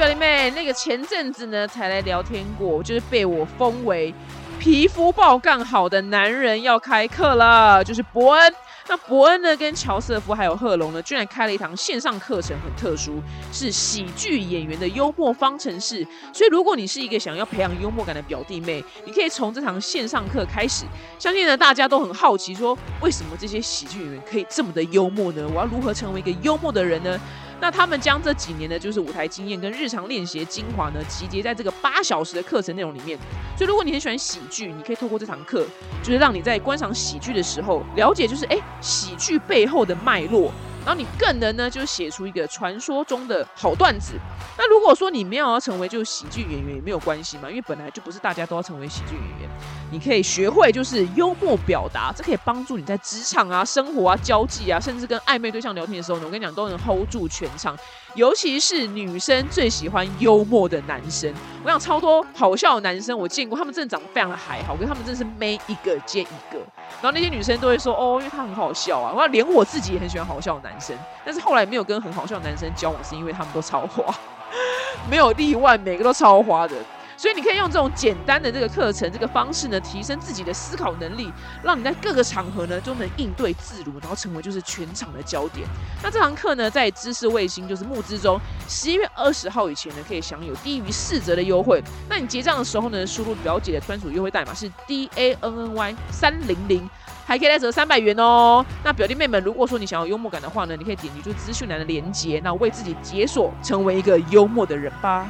表弟妹，那个前阵子呢才来聊天过，就是被我封为皮肤爆干好的男人要开课了，就是伯恩。那伯恩呢，跟乔瑟夫还有贺龙呢，居然开了一堂线上课程，很特殊，是喜剧演员的幽默方程式。所以，如果你是一个想要培养幽默感的表弟妹，你可以从这堂线上课开始。相信呢，大家都很好奇，说为什么这些喜剧演员可以这么的幽默呢？我要如何成为一个幽默的人呢？那他们将这几年的，就是舞台经验跟日常练习精华呢，集结在这个八小时的课程内容里面。所以，如果你很喜欢喜剧，你可以透过这堂课，就是让你在观赏喜剧的时候，了解就是哎，喜剧背后的脉络。然后你更能呢，就写出一个传说中的好段子。那如果说你没有要成为就是喜剧演员也没有关系嘛，因为本来就不是大家都要成为喜剧演员。你可以学会就是幽默表达，这可以帮助你在职场啊、生活啊、交际啊，甚至跟暧昧对象聊天的时候呢，我跟你讲都能 hold 住全场。尤其是女生最喜欢幽默的男生，我想超多好笑的男生我见过，他们真的长得非常的还好，我跟他们真的是每一个接一个。然后那些女生都会说哦，因为他很好笑啊。我要连我自己也很喜欢好笑的男生，但是后来没有跟很好笑的男生交往，是因为他们都超花，没有例外，每个都超花的。所以你可以用这种简单的这个课程这个方式呢，提升自己的思考能力，让你在各个场合呢都能应对自如，然后成为就是全场的焦点。那这堂课呢，在知识卫星就是募资中，十一月二十号以前呢，可以享有低于四折的优惠。那你结账的时候呢，输入表姐的专属优惠代码是 D A N N Y 三零零，还可以再折三百元哦。那表弟妹们，如果说你想要幽默感的话呢，你可以点击就资讯栏的链接，那为自己解锁，成为一个幽默的人吧。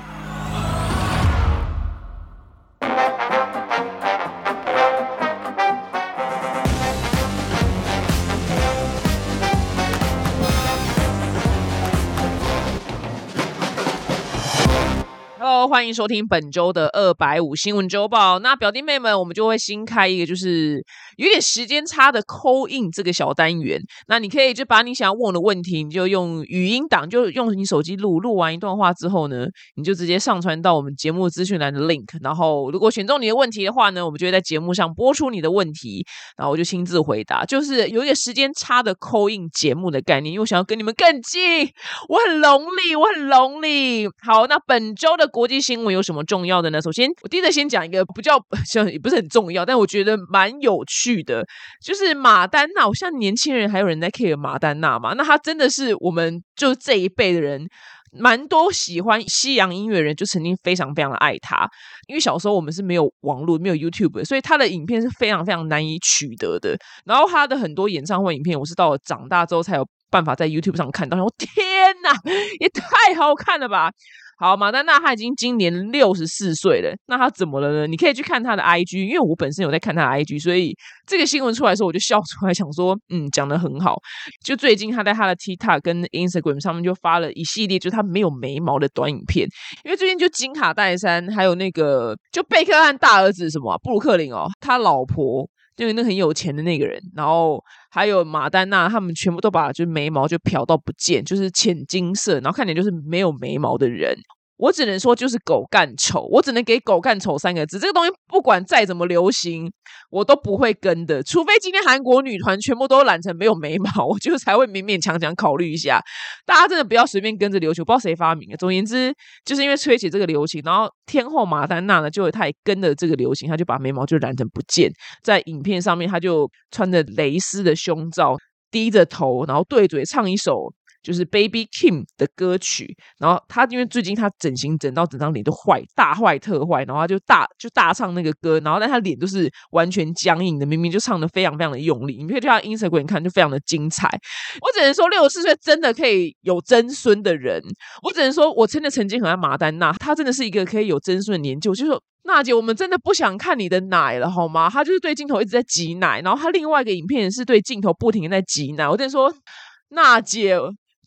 欢迎收听本周的二百五新闻周报。那表弟妹们，我们就会新开一个，就是有点时间差的扣印这个小单元。那你可以就把你想要问我的问题，你就用语音档，就用你手机录。录完一段话之后呢，你就直接上传到我们节目资讯栏的 link。然后，如果选中你的问题的话呢，我们就会在节目上播出你的问题，然后我就亲自回答。就是有一个时间差的扣印节目的概念，因为我想要跟你们更近。我很 lonely，我很 lonely。好，那本周的国。际新闻有什么重要的呢？首先，我第一个先讲一个不叫 像也不是很重要，但我觉得蛮有趣的，就是马丹娜。我像年轻人还有人在 care 马丹娜嘛？那她真的是我们就这一辈的人，蛮多喜欢西洋音乐人，就曾经非常非常的爱他。因为小时候我们是没有网络、没有 YouTube，的所以他的影片是非常非常难以取得的。然后他的很多演唱会影片，我是到了长大之后才有办法在 YouTube 上看到。我天哪，也太好看了吧！好，马丹娜她已经今年六十四岁了，那她怎么了呢？你可以去看她的 IG，因为我本身有在看她的 IG，所以这个新闻出来的时候，我就笑出来，想说，嗯，讲的很好。就最近她在她的 TikTok 跟 Instagram 上面就发了一系列，就是她没有眉毛的短影片。因为最近就金卡戴珊，还有那个就贝克汉大儿子什么布鲁克林哦，他老婆。因为那很有钱的那个人，然后还有马丹娜，他们全部都把就是眉毛就漂到不见，就是浅金色，然后看起来就是没有眉毛的人。我只能说就是狗干丑，我只能给狗干丑三个字。这个东西不管再怎么流行，我都不会跟的。除非今天韩国女团全部都染成没有眉毛，我就才会勉勉强强考虑一下。大家真的不要随便跟着流行，不知道谁发明的。总言之，就是因为吹起这个流行，然后天后马丹娜呢，就她也跟着这个流行，她就把眉毛就染成不见。在影片上面，她就穿着蕾丝的胸罩，低着头，然后对嘴唱一首。就是 Baby Kim 的歌曲，然后他因为最近他整形整到整张脸都坏，大坏特坏，然后他就大就大唱那个歌，然后但他脸都是完全僵硬的，明明就唱的非常非常的用力，你可以去他 Instagram 看，就非常的精彩。我只能说六十四岁真的可以有曾孙的人，我只能说我真的曾经很爱马丹娜，她真的是一个可以有曾孙的年纪。我就说娜姐，我们真的不想看你的奶了好吗？她就是对镜头一直在挤奶，然后她另外一个影片是对镜头不停的在挤奶。我跟你说，娜姐。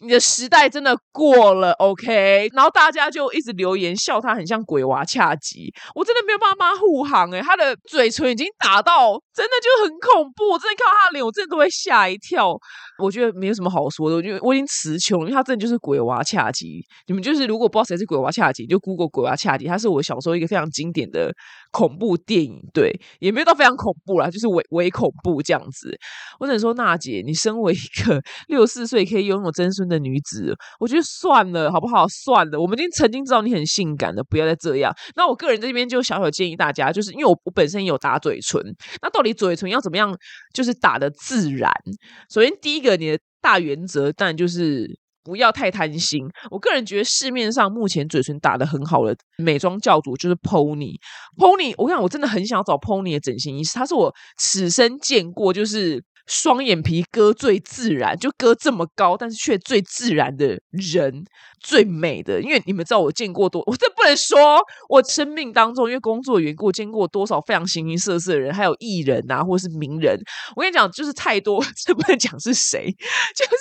你的时代真的过了，OK？然后大家就一直留言笑他很像鬼娃恰吉，我真的没有办法帮他护航哎，他的嘴唇已经打到真的就很恐怖，我真的看到他的脸，我真的都会吓一跳。我觉得没有什么好说的，我觉得我已经词穷，因为他真的就是鬼娃恰吉。你们就是如果不知道谁是鬼娃恰吉，就 Google 鬼娃恰吉，他是我小时候一个非常经典的恐怖电影，对，也没有到非常恐怖啦，就是微微恐怖这样子。我只能说，娜姐，你身为一个 六十四岁可以拥有曾孙的女子，我觉得算了，好不好？算了，我们已经曾经知道你很性感的，不要再这样。那我个人这边就小小建议大家，就是因为我我本身有打嘴唇，那到底嘴唇要怎么样，就是打的自然？首先第一个，你的大原则但就是。不要太贪心。我个人觉得市面上目前嘴唇打的很好的美妆教主就是 Pony。Pony，我跟你讲，我真的很想找 Pony 的整形医师，他是我此生见过就是。双眼皮割最自然，就割这么高，但是却最自然的人，最美的。因为你们知道我见过多，我这不能说。我生命当中，因为工作缘故，见过多少非常形形色色的人，还有艺人啊，或是名人。我跟你讲，就是太多，这不能讲是谁，就是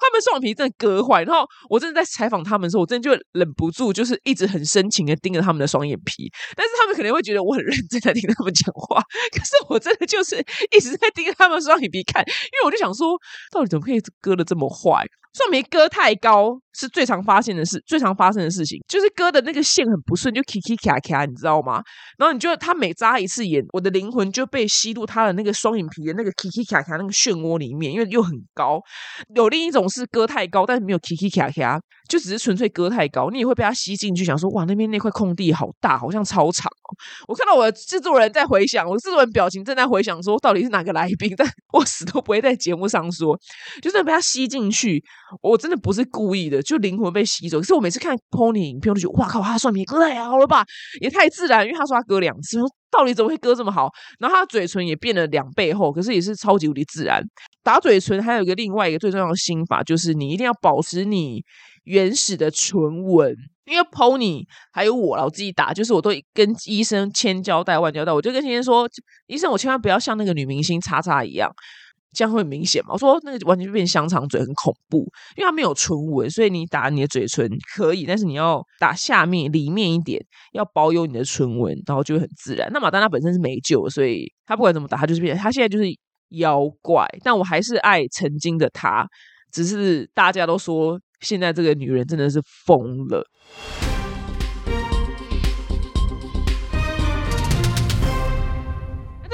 他们双眼皮真的割坏。然后我真的在采访他们的时候，我真的就忍不住，就是一直很深情的盯着他们的双眼皮。但是他们可能会觉得我很认真在听他们讲话，可是我真的就是一直在盯着他们双眼皮。看，因为我就想说，到底怎么可以割的这么坏？虽然没割太高是最常发现的事，最常发生的事情就是割的那个线很不顺，就 k i k 卡卡，你知道吗？然后你就他每扎一次眼，我的灵魂就被吸入他的那个双眼皮的那个 k i k 卡卡那个漩涡里面，因为又很高。有另一种是割太高，但是没有 k i k 卡卡，就只是纯粹割太高，你也会被他吸进去，想说哇，那边那块空地好大，好像操场哦。我看到我的制作人在回想，我制作人表情正在回想，说到底是哪个来宾，但我死都不会在节目上说，就是被他吸进去。我真的不是故意的，就灵魂被吸走。可是我每次看 Pony 影片，我都觉得哇靠，他双眼皮割太好了吧，也太自然。因为他说他割两次，到底怎么会割这么好？然后他嘴唇也变了两倍厚，可是也是超级无敌自然。打嘴唇还有一个另外一个最重要的心法，就是你一定要保持你原始的唇纹。因为 Pony 还有我，我自己打，就是我都跟医生千交代万交代，我就跟先生说，医生我千万不要像那个女明星叉叉一样。这样会明显吗？我说那个完全就变香肠嘴，很恐怖，因为它没有唇纹，所以你打你的嘴唇可以，但是你要打下面里面一点，要保有你的唇纹，然后就会很自然。那马丹娜本身是没救，所以他不管怎么打，他就是变，他现在就是妖怪。但我还是爱曾经的他，只是大家都说现在这个女人真的是疯了。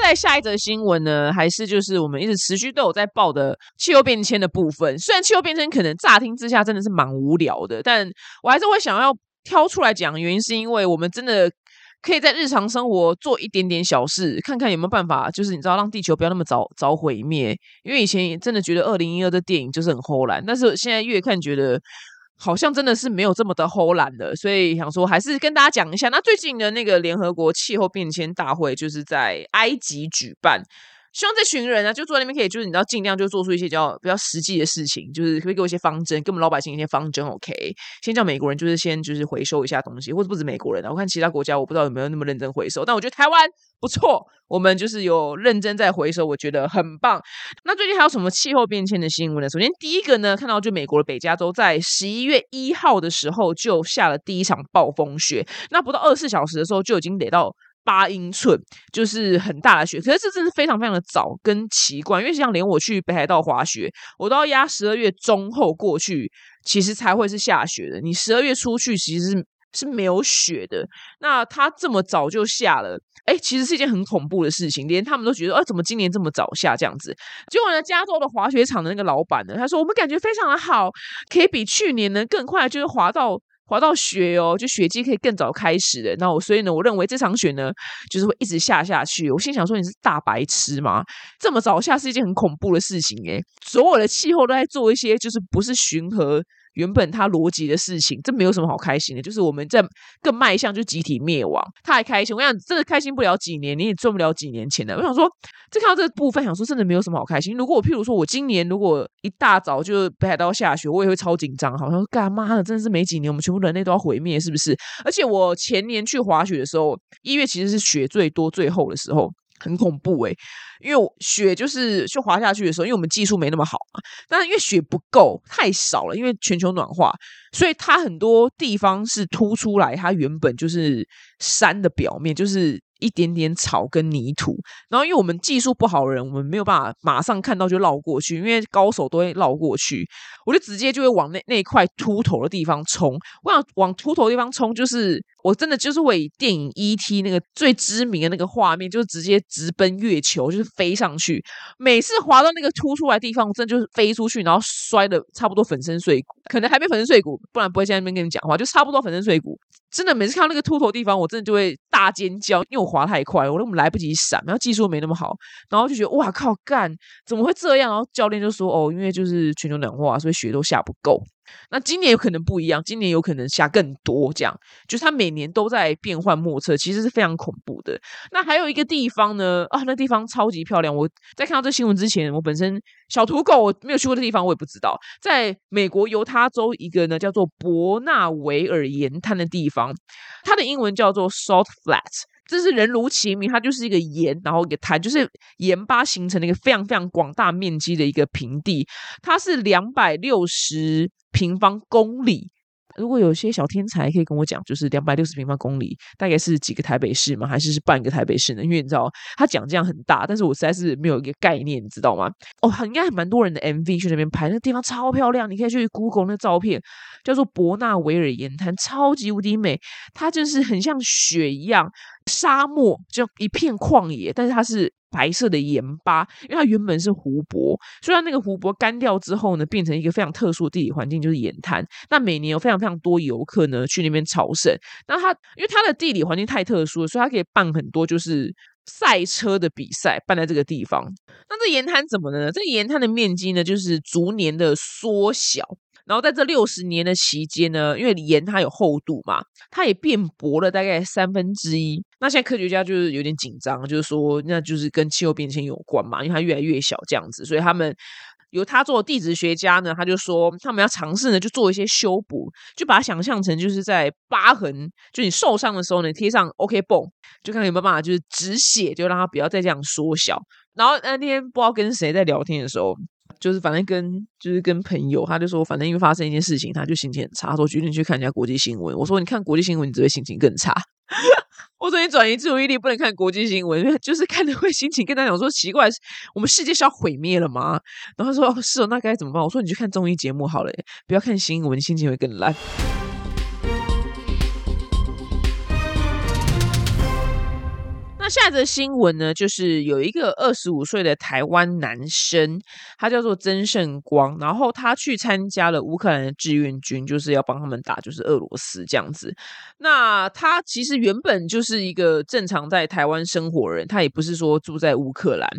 在下一则新闻呢，还是就是我们一直持续都有在报的气候变迁的部分。虽然气候变迁可能乍听之下真的是蛮无聊的，但我还是会想要挑出来讲。原因是因为我们真的可以在日常生活做一点点小事，看看有没有办法，就是你知道让地球不要那么早早毁灭。因为以前真的觉得二零一二的电影就是很齁烂，但是现在越看觉得。好像真的是没有这么的偷懒的，所以想说还是跟大家讲一下。那最近的那个联合国气候变迁大会就是在埃及举办。希望这群人呢，就坐在那边可以，就是你知道，尽量就做出一些比较比较实际的事情，就是可以给我一些方针，给我们老百姓一些方针。OK，先叫美国人就是先就是回收一下东西，或者不止美国人啊，我看其他国家我不知道有没有那么认真回收，但我觉得台湾不错，我们就是有认真在回收，我觉得很棒。那最近还有什么气候变迁的新闻呢？首先第一个呢，看到就美国的北加州在十一月一号的时候就下了第一场暴风雪，那不到二十四小时的时候就已经得到。八英寸就是很大的雪，可是这真是非常非常的早跟奇怪，因为像连我去北海道滑雪，我都要压十二月中后过去，其实才会是下雪的。你十二月出去其实是是没有雪的。那它这么早就下了，哎，其实是一件很恐怖的事情，连他们都觉得，哎，怎么今年这么早下这样子？结果呢，加州的滑雪场的那个老板呢，他说我们感觉非常的好，可以比去年呢更快，就是滑到。滑到雪哦，就雪季可以更早开始的。那我所以呢，我认为这场雪呢，就是会一直下下去。我心想说，你是大白痴吗？这么早下是一件很恐怖的事情诶，所有的气候都在做一些，就是不是巡河。原本他逻辑的事情，这没有什么好开心的。就是我们在更迈向就集体灭亡，他还开心。我想真的开心不了几年，你也赚不了几年钱的。我想说，这看到这个部分，想说真的没有什么好开心。如果我譬如说我今年如果一大早就北海道下雪，我也会超紧张，好像干妈的真的是没几年，我们全部人类都要毁灭，是不是？而且我前年去滑雪的时候，一月其实是雪最多最厚的时候。很恐怖诶，因为雪就是就滑下去的时候，因为我们技术没那么好嘛，但是因为雪不够太少了，因为全球暖化，所以它很多地方是凸出来，它原本就是山的表面，就是。一点点草跟泥土。然后因为我们技术不好的人，我们没有办法马上看到就绕过去，因为高手都会绕过去，我就直接就会往那那块秃头的地方冲。我想往秃头地方冲，就是我真的就是为电影《E.T.》那个最知名的那个画面，就是直接直奔月球，就是飞上去。每次滑到那个凸出来地方，真的就是飞出去，然后摔的差不多粉身碎骨，可能还没粉身碎骨，不然不会在那边跟你讲话，就差不多粉身碎骨。真的每次看到那个秃头地方，我真的就会大尖叫，因为我滑太快，我根本来不及闪，然后技术没那么好，然后就觉得哇靠，干怎么会这样？然后教练就说哦，因为就是全球暖化，所以雪都下不够。那今年有可能不一样，今年有可能下更多，这样就是它每年都在变幻莫测，其实是非常恐怖的。那还有一个地方呢，啊，那地方超级漂亮。我在看到这新闻之前，我本身小土狗我没有去过的地方，我也不知道。在美国犹他州一个呢叫做伯纳维尔盐滩的地方，它的英文叫做 Salt Flat。这是人如其名，它就是一个盐，然后一个滩，就是盐巴形成的一个非常非常广大面积的一个平地。它是两百六十平方公里。如果有些小天才可以跟我讲，就是两百六十平方公里大概是几个台北市吗？还是是半个台北市呢？因为你知道他讲这样很大，但是我实在是没有一个概念，你知道吗？哦，应该蛮多人的 MV 去那边拍，那个地方超漂亮，你可以去 Google 那照片，叫做伯纳维尔盐滩，超级无敌美，它就是很像雪一样。沙漠就一片旷野，但是它是白色的盐巴，因为它原本是湖泊。虽然那个湖泊干掉之后呢，变成一个非常特殊的地理环境，就是盐滩。那每年有非常非常多游客呢去那边朝圣。那它因为它的地理环境太特殊了，所以它可以办很多就是赛车的比赛，办在这个地方。那这盐滩怎么呢？这盐滩的面积呢，就是逐年的缩小。然后在这六十年的期间呢，因为盐它有厚度嘛，它也变薄了大概三分之一。那现在科学家就是有点紧张，就是说那就是跟气候变迁有关嘛，因为它越来越小这样子，所以他们由他做地质学家呢，他就说他们要尝试呢，就做一些修补，就把它想象成就是在疤痕，就你受伤的时候呢，贴上 OK 绷，就看有没有办法就是止血，就让它不要再这样缩小。然后那天不知道跟谁在聊天的时候。就是反正跟就是跟朋友，他就说反正因为发生一件事情，他就心情很差，他说决定去看一下国际新闻。我说你看国际新闻，你只会心情更差。我说你转移注意力，不能看国际新闻，就是看着会心情跟他讲说奇怪，我们世界是要毁灭了吗？然后他说是哦，那该怎么办？我说你去看综艺节目好了，不要看新闻，心情会更烂。那下一则新闻呢，就是有一个二十五岁的台湾男生，他叫做曾胜光，然后他去参加了乌克兰的志愿军，就是要帮他们打，就是俄罗斯这样子。那他其实原本就是一个正常在台湾生活人，他也不是说住在乌克兰，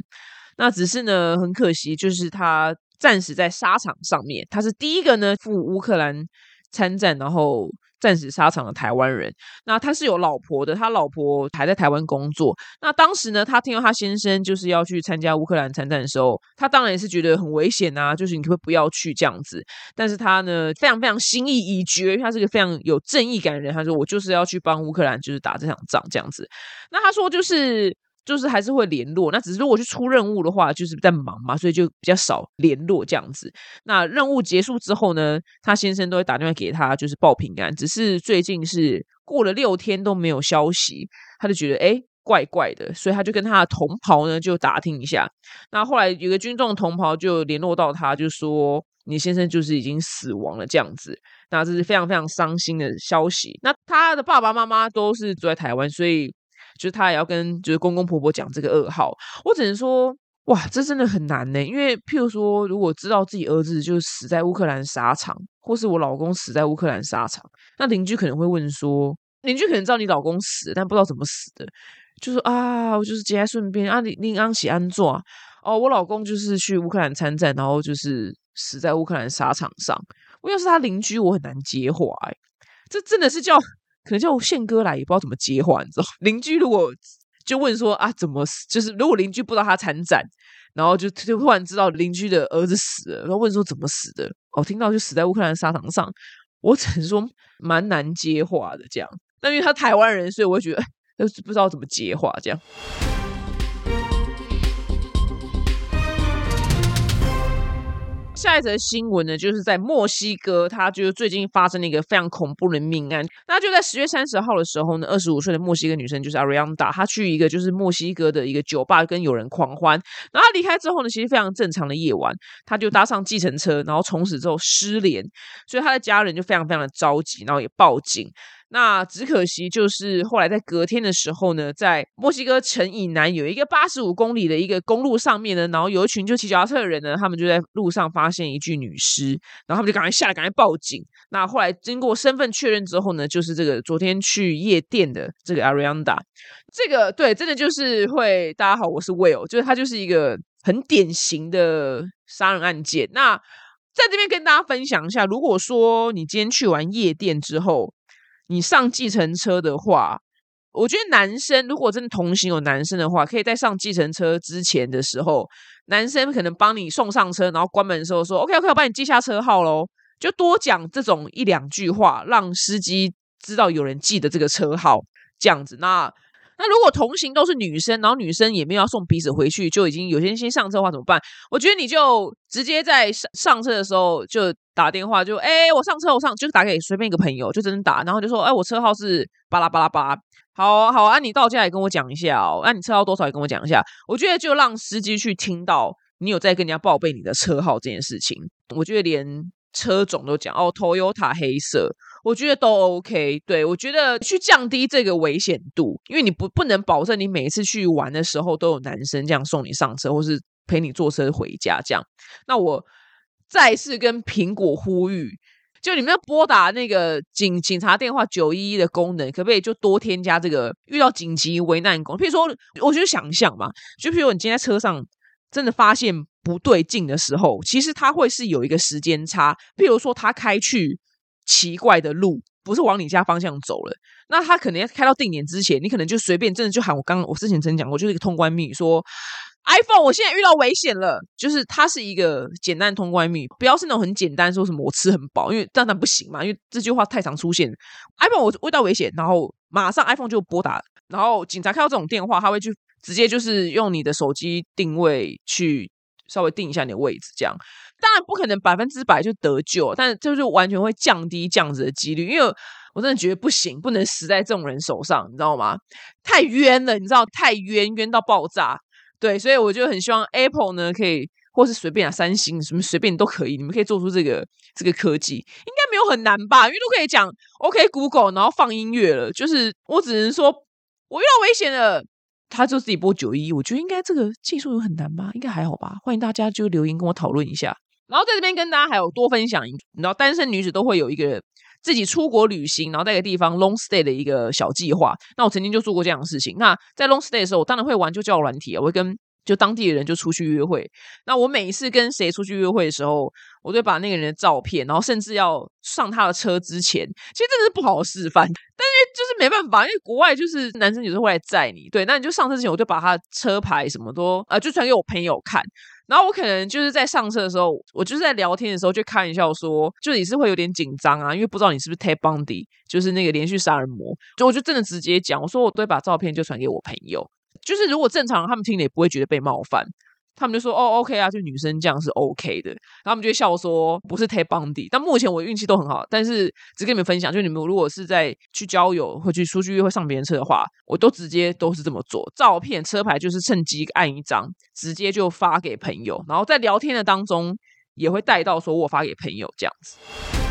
那只是呢，很可惜，就是他战死在沙场上面，他是第一个呢赴乌克兰参战，然后。战死沙场的台湾人，那他是有老婆的，他老婆还在台湾工作。那当时呢，他听到他先生就是要去参加乌克兰参战的时候，他当然也是觉得很危险啊，就是你可不可以不要去这样子？但是他呢，非常非常心意已决，他是个非常有正义感的人。他说：“我就是要去帮乌克兰，就是打这场仗这样子。”那他说就是。就是还是会联络，那只是如果去出任务的话，就是在忙嘛，所以就比较少联络这样子。那任务结束之后呢，他先生都会打电话给他，就是报平安。只是最近是过了六天都没有消息，他就觉得哎怪怪的，所以他就跟他的同袍呢就打听一下。那后来有个军众同袍就联络到他，就说你先生就是已经死亡了这样子。那这是非常非常伤心的消息。那他的爸爸妈妈都是住在台湾，所以。就是他也要跟就是公公婆婆讲这个噩耗，我只能说哇，这真的很难呢。因为譬如说，如果知道自己儿子就死在乌克兰沙场，或是我老公死在乌克兰沙场，那邻居可能会问说，邻居可能知道你老公死，但不知道怎么死的，就说啊，我就是节哀顺变啊，你你安喜安坐哦，我老公就是去乌克兰参战，然后就是死在乌克兰沙场上。我要是他邻居，我很难接话哎，这真的是叫。可能叫宪哥来也不知道怎么接话，你知道？邻居如果就问说啊，怎么死？就是如果邻居不知道他参展，然后就就突然知道邻居的儿子死了，然后问说怎么死的？哦，听到就死在乌克兰沙场上，我只能说蛮难接话的这样。那因为他台湾人，所以我会觉得就是不知道怎么接话这样。下一则新闻呢，就是在墨西哥，它就是最近发生了一个非常恐怖的命案。那就在十月三十号的时候呢，二十五岁的墨西哥女生就是 Arianda，她去一个就是墨西哥的一个酒吧跟有人狂欢。然后她离开之后呢，其实非常正常的夜晚，她就搭上计程车，然后从此之后失联，所以她的家人就非常非常的着急，然后也报警。那只可惜，就是后来在隔天的时候呢，在墨西哥城以南有一个八十五公里的一个公路上面呢，然后有一群就骑脚踏车的人呢，他们就在路上发现一具女尸，然后他们就赶快下来，赶快报警。那后来经过身份确认之后呢，就是这个昨天去夜店的这个 Arianda，这个对，真的就是会。大家好，我是 Will，就是他就是一个很典型的杀人案件。那在这边跟大家分享一下，如果说你今天去完夜店之后，你上计程车的话，我觉得男生如果真的同行有男生的话，可以在上计程车之前的时候，男生可能帮你送上车，然后关门的时候说 “OK OK”，我帮你记下车号喽，就多讲这种一两句话，让司机知道有人记得这个车号，这样子那。那如果同行都是女生，然后女生也没有要送彼此回去，就已经有些人先上车的话怎么办？我觉得你就直接在上上车的时候就打电话，就哎我上车我上，就打给随便一个朋友，就真的打，然后就说哎我车号是巴拉巴拉巴，好好啊，你到家也跟我讲一下哦，那你车号多少也跟我讲一下。我觉得就让司机去听到你有在跟人家报备你的车号这件事情，我觉得连车种都讲哦，Toyota 黑色。我觉得都 OK，对我觉得去降低这个危险度，因为你不不能保证你每一次去玩的时候都有男生这样送你上车，或是陪你坐车回家这样。那我再次跟苹果呼吁，就你们要拨打那个警警察电话九一一的功能，可不可以就多添加这个遇到紧急危难功？譬如说，我就想象嘛，就譬如你今天在车上真的发现不对劲的时候，其实它会是有一个时间差，譬如说他开去。奇怪的路不是往你家方向走了，那他可能要开到定点之前，你可能就随便真的就喊我刚我之前曾讲过，就是一个通关密语，说 iPhone 我现在遇到危险了，就是它是一个简单通关密，不要是那种很简单说什么我吃很饱，因为当然不行嘛，因为这句话太常出现。iPhone 我遇到危险，然后马上 iPhone 就拨打，然后警察看到这种电话，他会去直接就是用你的手机定位去稍微定一下你的位置，这样。当然不可能百分之百就得救，但就是完全会降低这样子的几率，因为我真的觉得不行，不能死在这种人手上，你知道吗？太冤了，你知道太冤冤到爆炸。对，所以我就很希望 Apple 呢，可以或是随便啊，三星什么随便都可以，你们可以做出这个这个科技，应该没有很难吧？因为都可以讲 OK Google，然后放音乐了。就是我只能说，我遇到危险了。他就自己播九一，我觉得应该这个技术有很难吧？应该还好吧？欢迎大家就留言跟我讨论一下。然后在这边跟大家还有多分享，你知道单身女子都会有一个自己出国旅行，然后在一个地方 long stay 的一个小计划。那我曾经就做过这样的事情。那在 long stay 的时候，我当然会玩就叫软体啊，我会跟就当地的人就出去约会。那我每一次跟谁出去约会的时候，我都把那个人的照片，然后甚至要上他的车之前，其实真的是不好示范。就是没办法，因为国外就是男生有时候会来载你，对，那你就上车之前，我就把他车牌什么都呃，就传给我朋友看。然后我可能就是在上车的时候，我就是在聊天的时候就开玩笑说，就也是会有点紧张啊，因为不知道你是不是 Ted Bundy，就是那个连续杀人魔。就我就真的直接讲，我说我都会把照片就传给我朋友，就是如果正常他们听了也不会觉得被冒犯。他们就说哦，OK 啊，就女生这样是 OK 的，然后他们就笑说不是 Ted Bundy。但目前我运气都很好，但是只跟你们分享，就你们如果是在去交友或去出去约会上别人车的话，我都直接都是这么做，照片车牌就是趁机按一张，直接就发给朋友，然后在聊天的当中也会带到说我发给朋友这样子。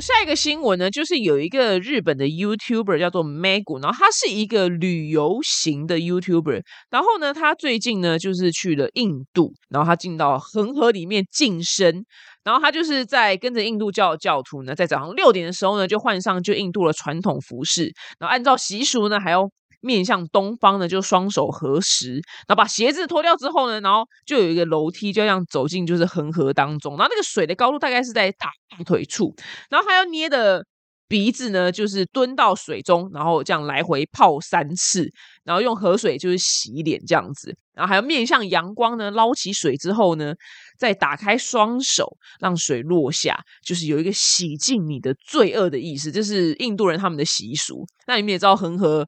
下一个新闻呢，就是有一个日本的 YouTuber 叫做 Megu，然后他是一个旅游型的 YouTuber，然后呢，他最近呢就是去了印度，然后他进到恒河里面净身，然后他就是在跟着印度教教徒呢，在早上六点的时候呢，就换上就印度的传统服饰，然后按照习俗呢，还要。面向东方呢，就双手合十，然后把鞋子脱掉之后呢，然后就有一个楼梯，就这样走进就是恒河当中。然后那个水的高度大概是在大腿处，然后还要捏的鼻子呢，就是蹲到水中，然后这样来回泡三次，然后用河水就是洗脸这样子。然后还要面向阳光呢，捞起水之后呢，再打开双手，让水落下，就是有一个洗净你的罪恶的意思。这是印度人他们的习俗。那你们也知道恒河。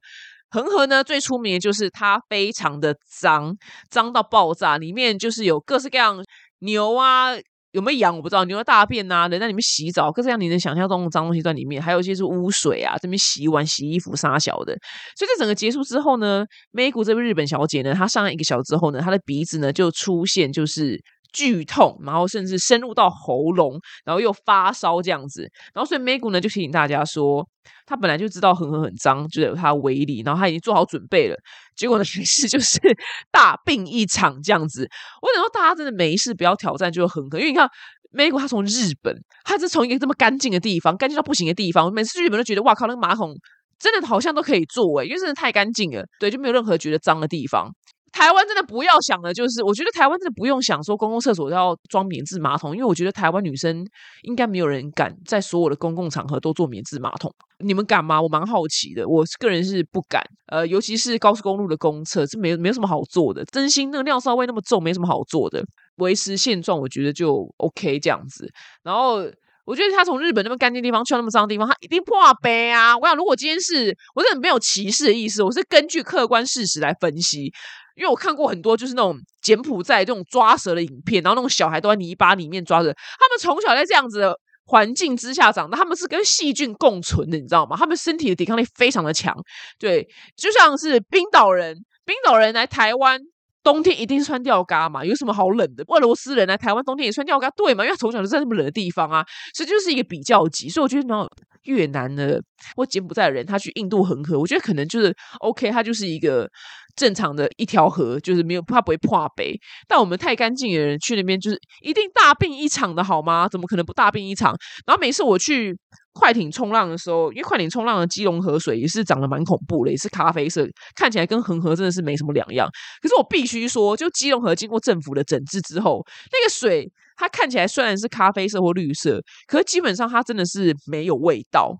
恒河呢最出名的就是它非常的脏，脏到爆炸，里面就是有各式各样牛啊。有没有羊我不知道，牛的大便呐，人在里面洗澡，各式各样你能想象中的脏东西在里面，还有一些是污水啊，这边洗碗、洗衣服、撒小的。所以这整个结束之后呢，美谷这位日本小姐呢，她上了一个小时之后呢，她的鼻子呢就出现就是剧痛，然后甚至深入到喉咙，然后又发烧这样子。然后所以美谷呢就提醒大家说，他本来就知道很很很脏，就有它的威力，然后他已经做好准备了。结果呢，于是就是 大病一场这样子。我想说，大家真的没事不要挑战，就很可，因为你看美国，他从日本，他是从一个这么干净的地方，干净到不行的地方，每次去日本都觉得哇靠，那个马桶真的好像都可以坐诶，因为真的太干净了，对，就没有任何觉得脏的地方。台湾真的不要想的，就是我觉得台湾真的不用想说公共厕所要装免治马桶，因为我觉得台湾女生应该没有人敢在所有的公共场合都做免治马桶。你们敢吗？我蛮好奇的，我个人是不敢。呃，尤其是高速公路的公厕，是没没有什么好做的。真心那个尿骚味那么重，没什么好做的。维持现状，我觉得就 OK 这样子。然后我觉得他从日本那么干净地方去到那么脏的地方，他一定破杯啊！我想，如果今天是我真的没有歧视的意思，我是根据客观事实来分析。因为我看过很多就是那种柬埔寨这种抓蛇的影片，然后那种小孩都在泥巴里面抓着，他们从小在这样子的环境之下长大，他们是跟细菌共存的，你知道吗？他们身体的抵抗力非常的强，对，就像是冰岛人，冰岛人来台湾冬天一定是穿吊嘎嘛，有什么好冷的？俄罗斯人来台湾冬天也穿吊嘎，对嘛？因为他从小就在那么冷的地方啊，所以就是一个比较级。所以我觉得，然后越南的或柬埔寨的人，他去印度恒河，我觉得可能就是 OK，他就是一个。正常的一条河就是没有，他不会破杯。但我们太干净的人去那边就是一定大病一场的好吗？怎么可能不大病一场？然后每次我去快艇冲浪的时候，因为快艇冲浪的基隆河水也是长得蛮恐怖的，也是咖啡色，看起来跟恒河真的是没什么两样。可是我必须说，就基隆河经过政府的整治之后，那个水它看起来虽然是咖啡色或绿色，可是基本上它真的是没有味道。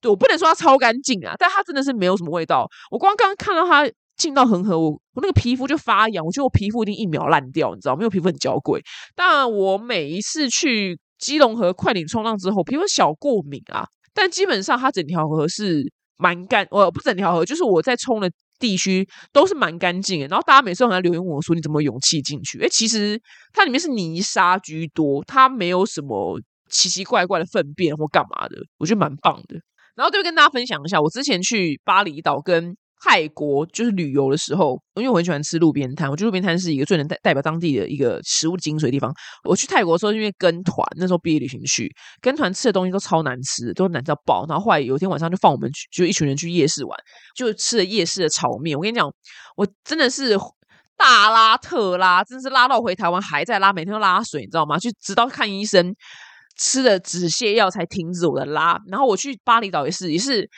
对我不能说它超干净啊，但它真的是没有什么味道。我光刚刚看到它。进到恒河，我我那个皮肤就发痒，我觉得我皮肤一定一秒烂掉，你知道吗？因为皮肤很娇贵。但我每一次去基隆河快点冲浪之后，皮肤小过敏啊，但基本上它整条河是蛮干，呃，不整条河，就是我在冲的地区都是蛮干净的。然后大家每次都在留言问我说：“你怎么勇气进去？”哎，其实它里面是泥沙居多，它没有什么奇奇怪怪的粪便或干嘛的，我觉得蛮棒的。然后就跟大家分享一下，我之前去巴厘岛跟。泰国就是旅游的时候，因为我很喜欢吃路边摊，我觉得路边摊是一个最能代代表当地的一个食物精髓的地方。我去泰国的时候，因为跟团，那时候毕业旅行去，跟团吃的东西都超难吃，都难到爆。然后后来有一天晚上就放我们去，就一群人去夜市玩，就吃了夜市的炒面。我跟你讲，我真的是大拉特拉，真是拉到回台湾还在拉，每天都拉水，你知道吗？就直到看医生，吃了止泻药才停止我的拉。然后我去巴厘岛也是，也是。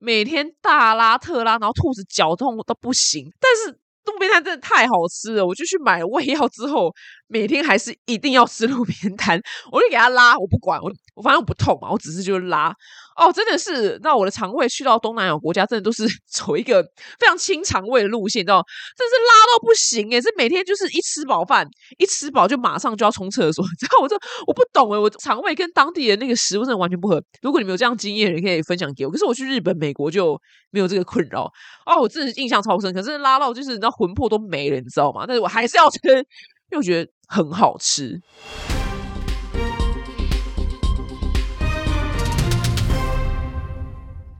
每天大拉特拉，然后兔子脚痛都不行，但是路边摊真的太好吃了，我就去买了胃药之后。每天还是一定要吃路边摊，我就给他拉，我不管我，我反正我不痛嘛，我只是就是拉哦，真的是，那我的肠胃去到东南亚国家，真的都是 走一个非常清肠胃的路线，知道真是拉到不行诶，是每天就是一吃饱饭，一吃饱就马上就要冲厕所，你知道我这我不懂诶，我肠胃跟当地的那个食物真的完全不合。如果你们有这样经验，也可以分享给我。可是我去日本、美国就没有这个困扰哦，我真的印象超深，可是拉到就是你知道魂魄都没了，你知道吗？但是我还是要吃。因为我觉得很好吃。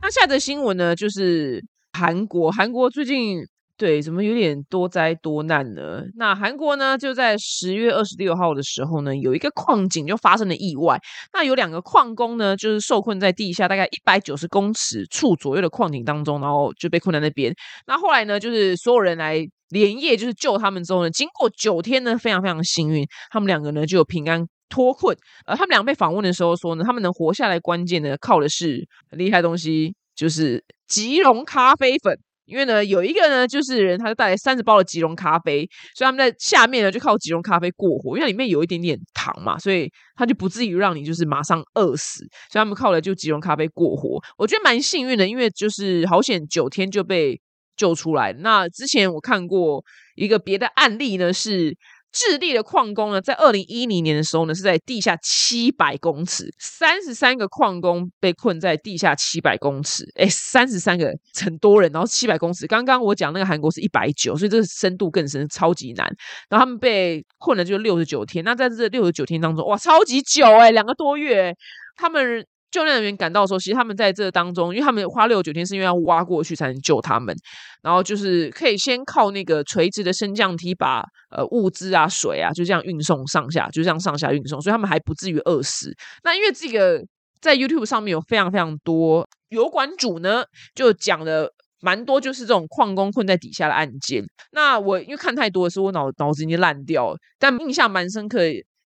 那下则新闻呢，就是韩国，韩国最近对怎么有点多灾多难呢？那韩国呢，就在十月二十六号的时候呢，有一个矿井就发生了意外。那有两个矿工呢，就是受困在地下大概一百九十公尺处左右的矿井当中，然后就被困在那边。那后来呢，就是所有人来。连夜就是救他们之后呢，经过九天呢，非常非常幸运，他们两个呢就有平安脱困。呃，他们两个被访问的时候说呢，他们能活下来关键呢靠的是很厉害东西，就是吉隆咖啡粉。因为呢，有一个呢就是人，他就带来三十包的吉隆咖啡，所以他们在下面呢就靠吉隆咖啡过活，因为里面有一点点糖嘛，所以他就不至于让你就是马上饿死。所以他们靠的就吉隆咖啡过活，我觉得蛮幸运的，因为就是好险九天就被。救出来。那之前我看过一个别的案例呢，是智利的矿工呢，在二零一零年的时候呢，是在地下七百公尺，三十三个矿工被困在地下七百公尺。哎，三十三个很多人，然后七百公尺。刚刚我讲那个韩国是一百九，所以这个深度更深，超级难。然后他们被困了就六十九天。那在这六十九天当中，哇，超级久哎，两个多月。他们。救援人员赶到的时候，其实他们在这当中，因为他们花六九天是因为要挖过去才能救他们，然后就是可以先靠那个垂直的升降梯把呃物资啊、水啊就这样运送上下，就这样上下运送，所以他们还不至于饿死。那因为这个在 YouTube 上面有非常非常多油管主呢，就讲了蛮多就是这种矿工困在底下的案件。那我因为看太多的时候，我脑脑子已经烂掉了，但印象蛮深刻。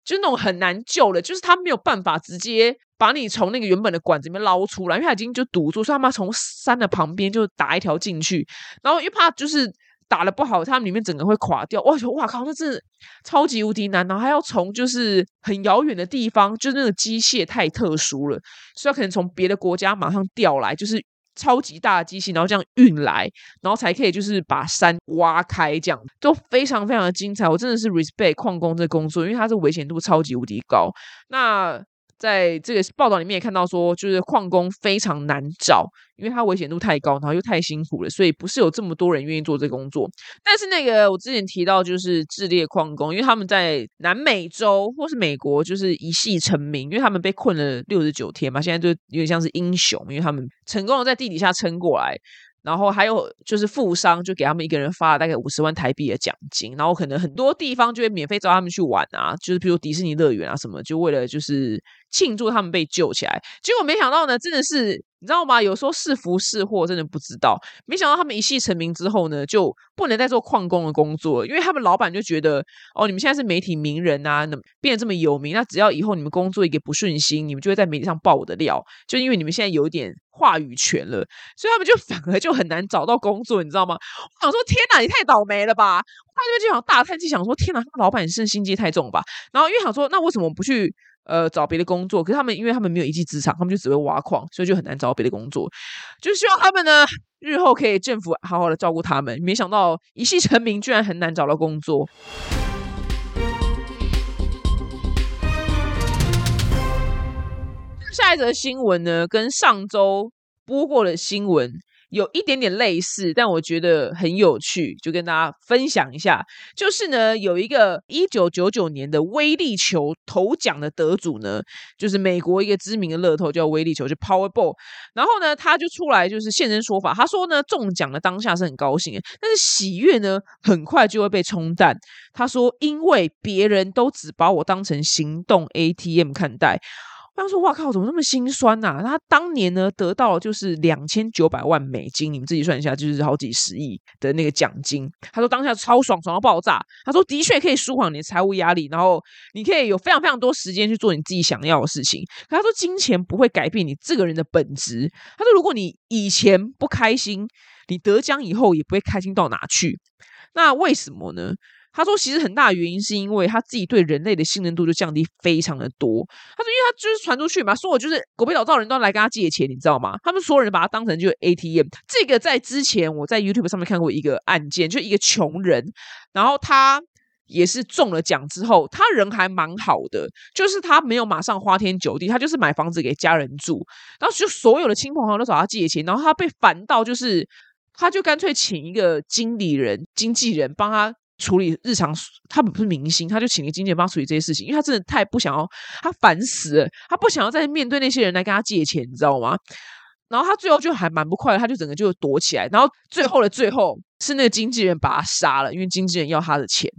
就是那种很难救的，就是他没有办法直接把你从那个原本的管子里面捞出来，因为他已经就堵住，所以他妈从山的旁边就打一条进去，然后又怕就是打的不好，他们里面整个会垮掉。哇，哇靠，那是超级无敌难，然后还要从就是很遥远的地方，就是那个机械太特殊了，所以可能从别的国家马上调来，就是。超级大的机器，然后这样运来，然后才可以就是把山挖开，这样都非常非常的精彩。我真的是 respect 矿工这工作，因为它是危险度超级无敌高。那在这个报道里面也看到说，就是矿工非常难找，因为它危险度太高，然后又太辛苦了，所以不是有这么多人愿意做这个工作。但是那个我之前提到，就是智利矿工，因为他们在南美洲或是美国，就是一系成名，因为他们被困了六十九天嘛，现在就有点像是英雄，因为他们成功的在地底下撑过来。然后还有就是富商就给他们一个人发了大概五十万台币的奖金，然后可能很多地方就会免费招他们去玩啊，就是比如迪士尼乐园啊什么，就为了就是庆祝他们被救起来。结果没想到呢，真的是。你知道吗？有时候是福是祸，真的不知道。没想到他们一夕成名之后呢，就不能再做矿工的工作，因为他们老板就觉得，哦，你们现在是媒体名人啊，那变得这么有名，那只要以后你们工作一个不顺心，你们就会在媒体上爆我的料，就因为你们现在有点话语权了，所以他们就反而就很难找到工作，你知道吗？我想说，天哪，你太倒霉了吧！他就就想大叹气，想说，天哪，老板是心机太重吧？然后因为想说，那为什么不去？呃，找别的工作，可是他们因为他们没有一技之长，他们就只会挖矿，所以就很难找到别的工作。就希望他们呢，日后可以政府好好的照顾他们。没想到一系成名，居然很难找到工作。下一则新闻呢，跟上周播过的新闻。有一点点类似，但我觉得很有趣，就跟大家分享一下。就是呢，有一个一九九九年的威力球头奖的得主呢，就是美国一个知名的乐透叫威力球，就 Powerball。然后呢，他就出来就是现身说法，他说呢，中奖的当下是很高兴，但是喜悦呢，很快就会被冲淡。他说，因为别人都只把我当成行动 ATM 看待。他说：“哇靠，怎么那么心酸呐？他当年呢得到就是两千九百万美金，你们自己算一下，就是好几十亿的那个奖金。他说当下超爽，爽到爆炸。他说的确可以舒缓你的财务压力，然后你可以有非常非常多时间去做你自己想要的事情。可他说金钱不会改变你这个人的本质。他说如果你以前不开心，你得奖以后也不会开心到哪去。那为什么呢？”他说，其实很大原因是因为他自己对人类的信任度就降低非常的多。他说，因为他就是传出去嘛，说我就是狗屁倒灶人都要来跟他借钱，你知道吗？他们所有人把他当成就是 ATM。这个在之前我在 YouTube 上面看过一个案件，就一个穷人，然后他也是中了奖之后，他人还蛮好的，就是他没有马上花天酒地，他就是买房子给家人住，然后就所有的亲朋好友都找他借钱，然后他被烦到就是，他就干脆请一个经理人、经纪人帮他。处理日常，他不是明星，他就请个经纪人帮他处理这些事情，因为他真的太不想要，他烦死了，他不想要再面对那些人来跟他借钱，你知道吗？然后他最后就还蛮不快，他就整个就躲起来，然后最后的最后是那个经纪人把他杀了，因为经纪人要他的钱，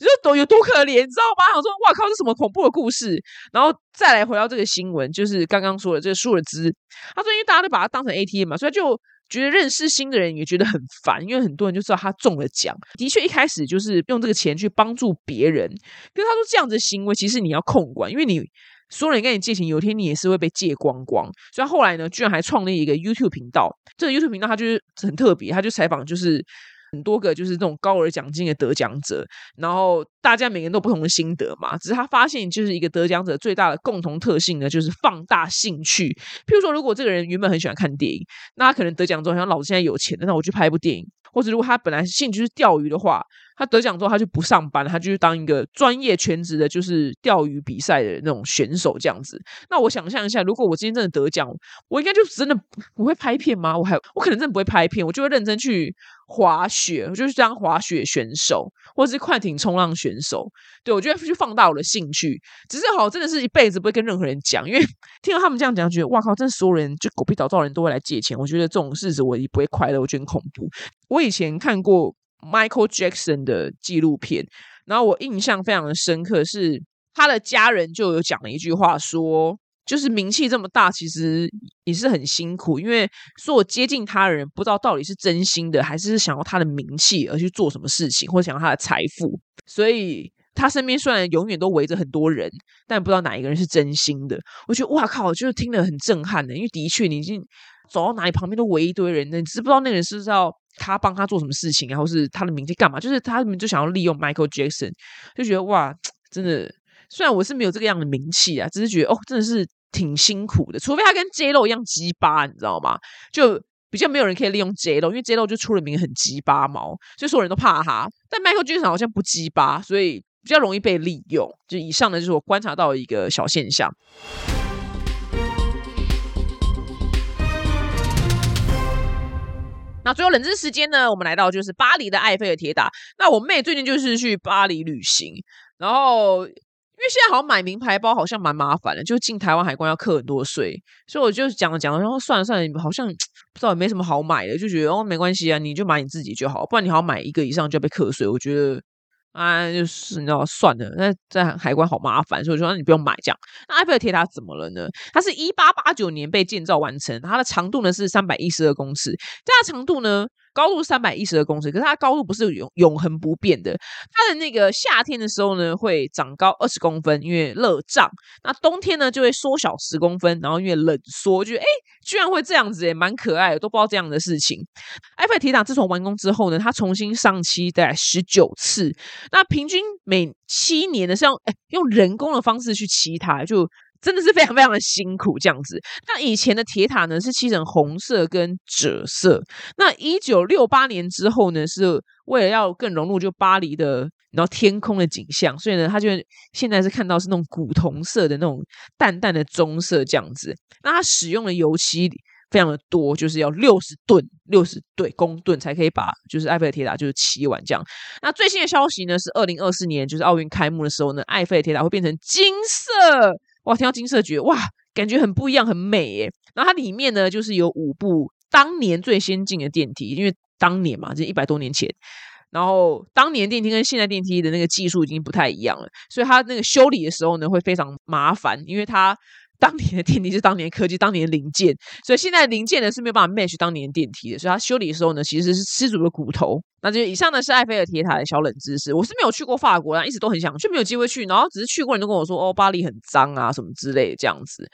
就多有多可怜，你知道吗？我说哇靠，这什么恐怖的故事？然后再来回到这个新闻，就是刚刚说的这个舒尔兹，他说因为大家都把他当成 ATM 嘛，所以就。觉得认识新的人也觉得很烦，因为很多人就知道他中了奖。的确，一开始就是用这个钱去帮助别人。可是他说这样子的行为，其实你要控管，因为你所有人跟你借钱，有一天你也是会被借光光。所以后来呢，居然还创立一个 YouTube 频道。这个 YouTube 频道他就是很特别，他就采访就是。很多个就是这种高额奖金的得奖者，然后大家每个人都不同的心得嘛。只是他发现，就是一个得奖者最大的共同特性呢，就是放大兴趣。譬如说，如果这个人原本很喜欢看电影，那他可能得奖之后，像老子现在有钱，那我去拍一部电影；或者如果他本来兴趣是钓鱼的话，他得奖之后，他就不上班，他就当一个专业全职的，就是钓鱼比赛的那种选手这样子。那我想象一下，如果我今天真的得奖，我应该就真的不会拍片吗？我还我可能真的不会拍片，我就会认真去滑雪，我就是当滑雪选手，或者是快艇冲浪选手。对我觉得去放大我的兴趣，只是好真的是一辈子不会跟任何人讲，因为听到他们这样讲，觉得哇靠，真的所有人就狗屁倒灶人都会来借钱。我觉得这种日子我也不会快乐，我觉得很恐怖。我以前看过。Michael Jackson 的纪录片，然后我印象非常的深刻，是他的家人就有讲了一句话，说就是名气这么大，其实也是很辛苦，因为说接近他的人不知道到底是真心的，还是想要他的名气而去做什么事情，或想要他的财富，所以他身边虽然永远都围着很多人，但不知道哪一个人是真心的。我觉得哇靠，就是听得很震撼的，因为的确你已经走到哪里，旁边都围一堆人，你知不知道那个人是不是要？他帮他做什么事情，然后是他的名气干嘛？就是他们就想要利用 Michael Jackson，就觉得哇，真的，虽然我是没有这个样的名气啊，只是觉得哦，真的是挺辛苦的。除非他跟 J Lo 一样鸡巴，你知道吗？就比较没有人可以利用 J Lo，因为 J Lo 就出了名很鸡巴毛，所以所有人都怕他。但 Michael Jackson 好像不鸡巴，所以比较容易被利用。就以上呢，就是我观察到的一个小现象。那最后冷知识时间呢？我们来到就是巴黎的埃菲尔铁塔。那我妹最近就是去巴黎旅行，然后因为现在好像买名牌包好像蛮麻烦的，就进台湾海关要课很多税，所以我就讲了讲，然后算了算了，好像不知道没什么好买的，就觉得哦没关系啊，你就买你自己就好，不然你好像买一个以上就要被课税，我觉得。啊，就是你知道，算了，那在海关好麻烦，所以我说你不用买这样。那埃菲尔铁塔怎么了呢？它是一八八九年被建造完成，它的长度呢是三百一十二公尺，这样长度呢。高度三百一十二公尺，可是它高度不是永永恒不变的。它的那个夏天的时候呢，会长高二十公分，因为热胀；那冬天呢，就会缩小十公分，然后因为冷缩。就哎，居然会这样子，也，蛮可爱的，都不知道这样的事情。埃菲尔铁塔自从完工之后呢，它重新上漆大概十九次，那平均每七年呢是用哎用人工的方式去漆它，就。真的是非常非常的辛苦，这样子。那以前的铁塔呢是漆成红色跟赭色。那一九六八年之后呢，是为了要更融入就巴黎的然后天空的景象，所以呢，他就现在是看到是那种古铜色的那种淡淡的棕色这样子。那它使用的油漆非常的多，就是要六十吨，六十对公吨才可以把就是埃菲尔铁塔就是漆完这样。那最新的消息呢是二零二四年就是奥运开幕的时候呢，埃菲尔铁塔会变成金色。哇，听到金色觉得哇，感觉很不一样，很美耶。然后它里面呢，就是有五部当年最先进的电梯，因为当年嘛，这一百多年前，然后当年电梯跟现在电梯的那个技术已经不太一样了，所以它那个修理的时候呢，会非常麻烦，因为它。当年的电梯是当年科技，当年的零件，所以现在零件呢是没有办法 match 当年电梯的，所以它修理的时候呢，其实是吃足了骨头。那就以上呢是埃菲尔铁塔的小冷知识。我是没有去过法国，一直都很想，却没有机会去，然后只是去过人都跟我说，哦，巴黎很脏啊，什么之类的这样子。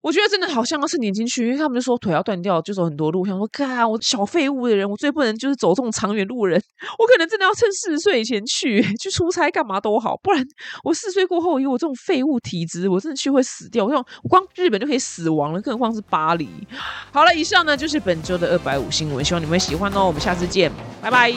我觉得真的好像要趁年轻去，因为他们就说腿要断掉就走很多路。想说，看我小废物的人，我最不能就是走这种长远路人。我可能真的要趁四十岁以前去，去出差干嘛都好，不然我四十岁过后，以我这种废物体质，我真的去会死掉。我想，我光日本就可以死亡了，更何况是巴黎。好了，以上呢就是本周的二百五新闻，希望你们喜欢哦。我们下次见，拜拜。